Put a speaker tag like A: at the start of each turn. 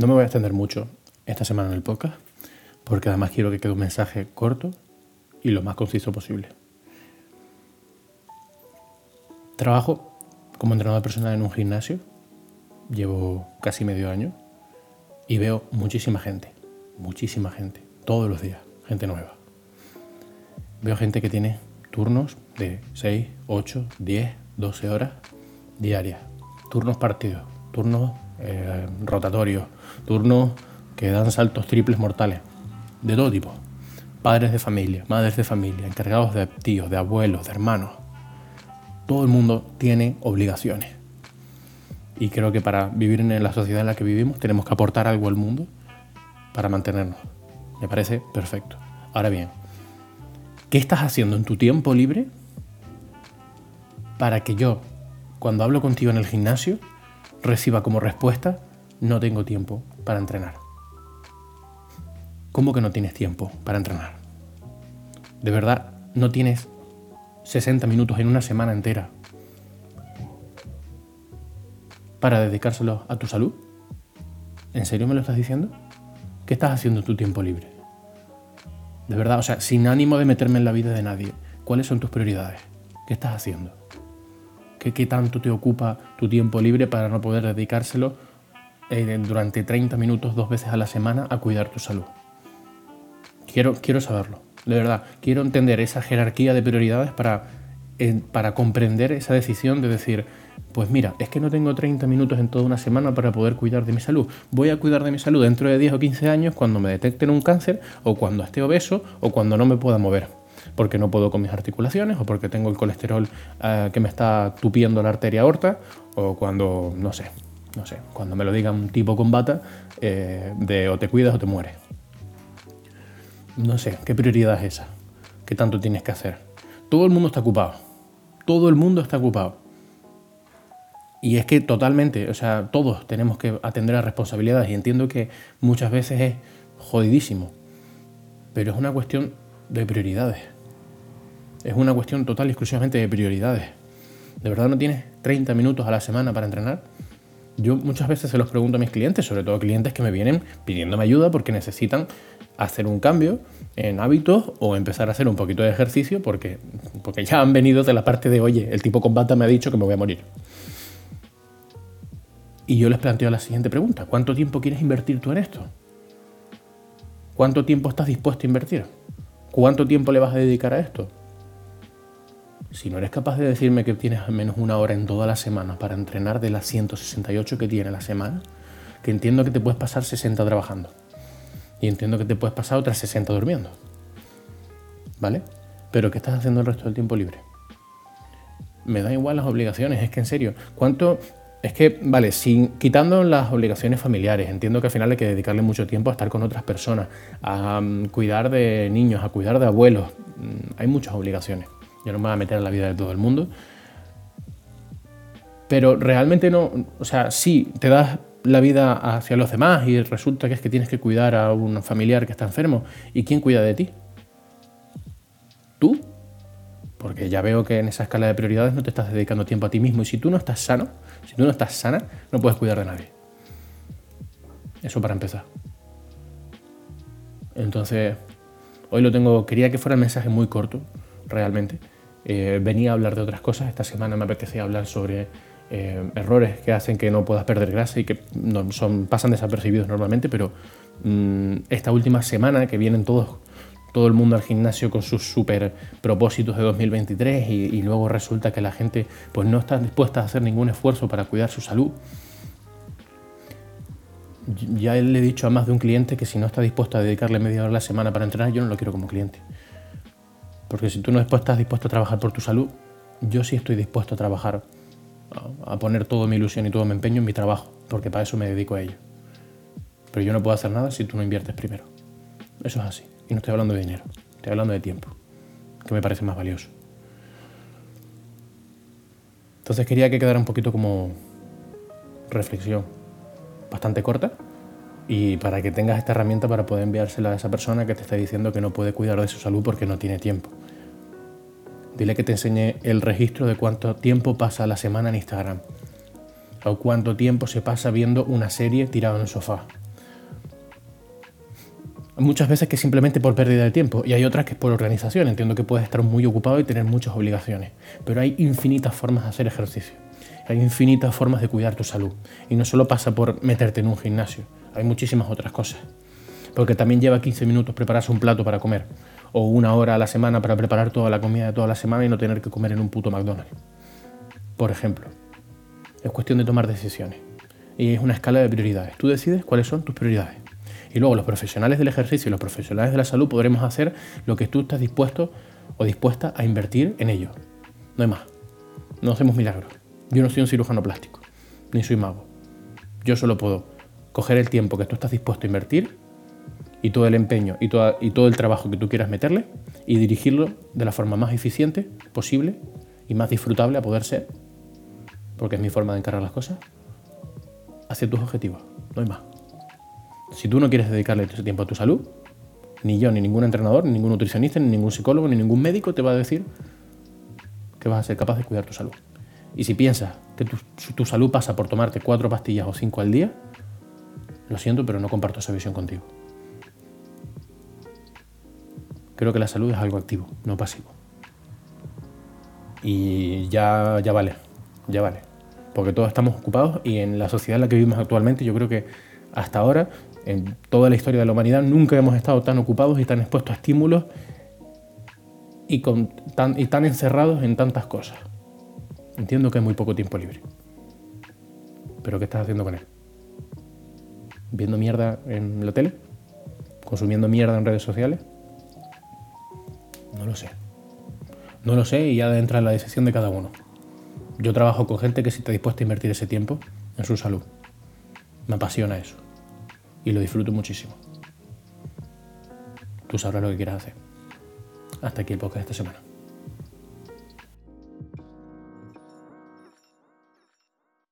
A: No me voy a extender mucho esta semana en el podcast, porque además quiero que quede un mensaje corto y lo más conciso posible. Trabajo como entrenador personal en un gimnasio, llevo casi medio año y veo muchísima gente, muchísima gente, todos los días, gente nueva. Veo gente que tiene turnos de 6, 8, 10, 12 horas diarias, turnos partidos, turnos eh, rotatorios, turnos que dan saltos triples mortales, de todo tipo. Padres de familia, madres de familia, encargados de tíos, de abuelos, de hermanos. Todo el mundo tiene obligaciones. Y creo que para vivir en la sociedad en la que vivimos tenemos que aportar algo al mundo para mantenernos. Me parece perfecto. Ahora bien, ¿qué estás haciendo en tu tiempo libre para que yo, cuando hablo contigo en el gimnasio, reciba como respuesta, no tengo tiempo para entrenar? ¿Cómo que no tienes tiempo para entrenar? ¿De verdad no tienes 60 minutos en una semana entera para dedicárselo a tu salud? ¿En serio me lo estás diciendo? ¿Qué estás haciendo en tu tiempo libre? De verdad, o sea, sin ánimo de meterme en la vida de nadie, ¿cuáles son tus prioridades? ¿Qué estás haciendo? ¿Qué, tanto te ocupa tu tiempo libre para no poder dedicárselo eh, durante 30 minutos dos veces a la semana a cuidar tu salud? Quiero, quiero saberlo, de verdad. Quiero entender esa jerarquía de prioridades para, para comprender esa decisión de decir, pues mira, es que no tengo 30 minutos en toda una semana para poder cuidar de mi salud. Voy a cuidar de mi salud dentro de 10 o 15 años cuando me detecten un cáncer o cuando esté obeso o cuando no me pueda mover. Porque no puedo con mis articulaciones o porque tengo el colesterol eh, que me está tupiendo la arteria aorta o cuando, no sé, no sé, cuando me lo diga un tipo con bata eh, de o te cuidas o te mueres. No sé, ¿qué prioridad es esa? ¿Qué tanto tienes que hacer? Todo el mundo está ocupado. Todo el mundo está ocupado. Y es que totalmente, o sea, todos tenemos que atender a responsabilidades y entiendo que muchas veces es jodidísimo. Pero es una cuestión de prioridades. Es una cuestión total y exclusivamente de prioridades. ¿De verdad no tienes 30 minutos a la semana para entrenar? Yo muchas veces se los pregunto a mis clientes, sobre todo clientes que me vienen pidiéndome ayuda porque necesitan hacer un cambio en hábitos o empezar a hacer un poquito de ejercicio porque, porque ya han venido de la parte de, oye, el tipo combata me ha dicho que me voy a morir. Y yo les planteo la siguiente pregunta, ¿cuánto tiempo quieres invertir tú en esto? ¿Cuánto tiempo estás dispuesto a invertir? ¿Cuánto tiempo le vas a dedicar a esto? Si no eres capaz de decirme que tienes al menos una hora en toda la semana para entrenar de las 168 que tiene la semana, que entiendo que te puedes pasar 60 trabajando y entiendo que te puedes pasar otras 60 durmiendo. ¿Vale? Pero ¿qué estás haciendo el resto del tiempo libre? Me da igual las obligaciones, es que en serio, ¿cuánto... Es que, vale, quitando las obligaciones familiares, entiendo que al final hay que dedicarle mucho tiempo a estar con otras personas, a um, cuidar de niños, a cuidar de abuelos. Mm, hay muchas obligaciones. Yo no me voy a meter en la vida de todo el mundo. Pero realmente no, o sea, sí, te das la vida hacia los demás y resulta que es que tienes que cuidar a un familiar que está enfermo. ¿Y quién cuida de ti? ¿Tú? Porque ya veo que en esa escala de prioridades no te estás dedicando tiempo a ti mismo y si tú no estás sano, si tú no estás sana, no puedes cuidar de nadie. Eso para empezar. Entonces, hoy lo tengo, quería que fuera el mensaje muy corto, realmente. Eh, venía a hablar de otras cosas, esta semana me apetecía hablar sobre eh, errores que hacen que no puedas perder grasa y que son, pasan desapercibidos normalmente, pero mm, esta última semana que vienen todos, todo el mundo al gimnasio con sus super propósitos de 2023 y, luego resulta que la gente pues, no está dispuesta a hacer ningún esfuerzo para cuidar su salud. Ya le he dicho a más de un cliente que si no está dispuesto a dedicarle media hora a la semana para entrenar, yo no lo quiero como cliente. Porque si tú no estás dispuesto a trabajar por tu salud, yo sí estoy dispuesto a trabajar a poner toda mi ilusión y todo mi empeño en mi trabajo, porque para eso me dedico a ello. Pero yo no puedo hacer nada si tú no inviertes primero. Eso es así. Y no estoy hablando de dinero, estoy hablando de tiempo, que me parece más valioso. Entonces quería que quedara un poquito como reflexión bastante corta y para que tengas esta herramienta para poder enviársela a esa persona que te está diciendo que no puede cuidar de su salud porque no tiene tiempo. Dile que te enseñe el registro de cuánto tiempo pasa la semana en Instagram. O cuánto tiempo se pasa viendo una serie tirado en el sofá. Muchas veces que simplemente por pérdida de tiempo y hay otras que es por organización. Entiendo que puedes estar muy ocupado y tener muchas obligaciones, pero hay infinitas formas de hacer ejercicio. Hay infinitas formas de cuidar tu salud. Y no solo pasa por meterte en un gimnasio, hay muchísimas otras cosas. Porque también lleva 15 minutos prepararse un plato para comer, o una hora a la semana para preparar toda la comida de toda la semana y no tener que comer en un puto McDonald's. Por ejemplo, es cuestión de tomar decisiones. Y es una escala de prioridades. Tú decides cuáles son tus prioridades. Y luego los profesionales del ejercicio y los profesionales de la salud podremos hacer lo que tú estás dispuesto o dispuesta a invertir en ello. No hay más. No hacemos milagros. Yo no soy un cirujano plástico, ni soy mago. Yo solo puedo coger el tiempo que tú estás dispuesto a invertir y todo el empeño y, y todo el trabajo que tú quieras meterle y dirigirlo de la forma más eficiente posible y más disfrutable a poder ser, porque es mi forma de encargar las cosas, hacia tus objetivos. No hay más. Si tú no quieres dedicarle tiempo a tu salud, ni yo, ni ningún entrenador, ni ningún nutricionista, ni ningún psicólogo, ni ningún médico te va a decir que vas a ser capaz de cuidar tu salud. Y si piensas que tu, salud pasa por tomarte cuatro pastillas o cinco al día, lo siento, pero no comparto esa visión contigo. Creo que la salud es algo activo, no pasivo. Y ya, ya vale, ya vale. Porque todos estamos ocupados y en la sociedad en la que vivimos actualmente yo creo que hasta ahora, en toda la historia de la humanidad, nunca hemos estado tan ocupados y tan expuestos a estímulos y, tan, encerrados en tantas cosas. Entiendo que hay muy poco tiempo libre. Pero ¿qué estás haciendo con él? ¿Viendo mierda en la tele? ¿Consumiendo mierda en redes sociales? No lo sé. No lo sé y ya entra en la decisión de cada uno. Yo trabajo con gente que sí está dispuesta a invertir ese tiempo en su salud. Me apasiona eso. Y lo disfruto muchísimo. Tú sabrás lo que quieras hacer. Hasta aquí el podcast de esta semana.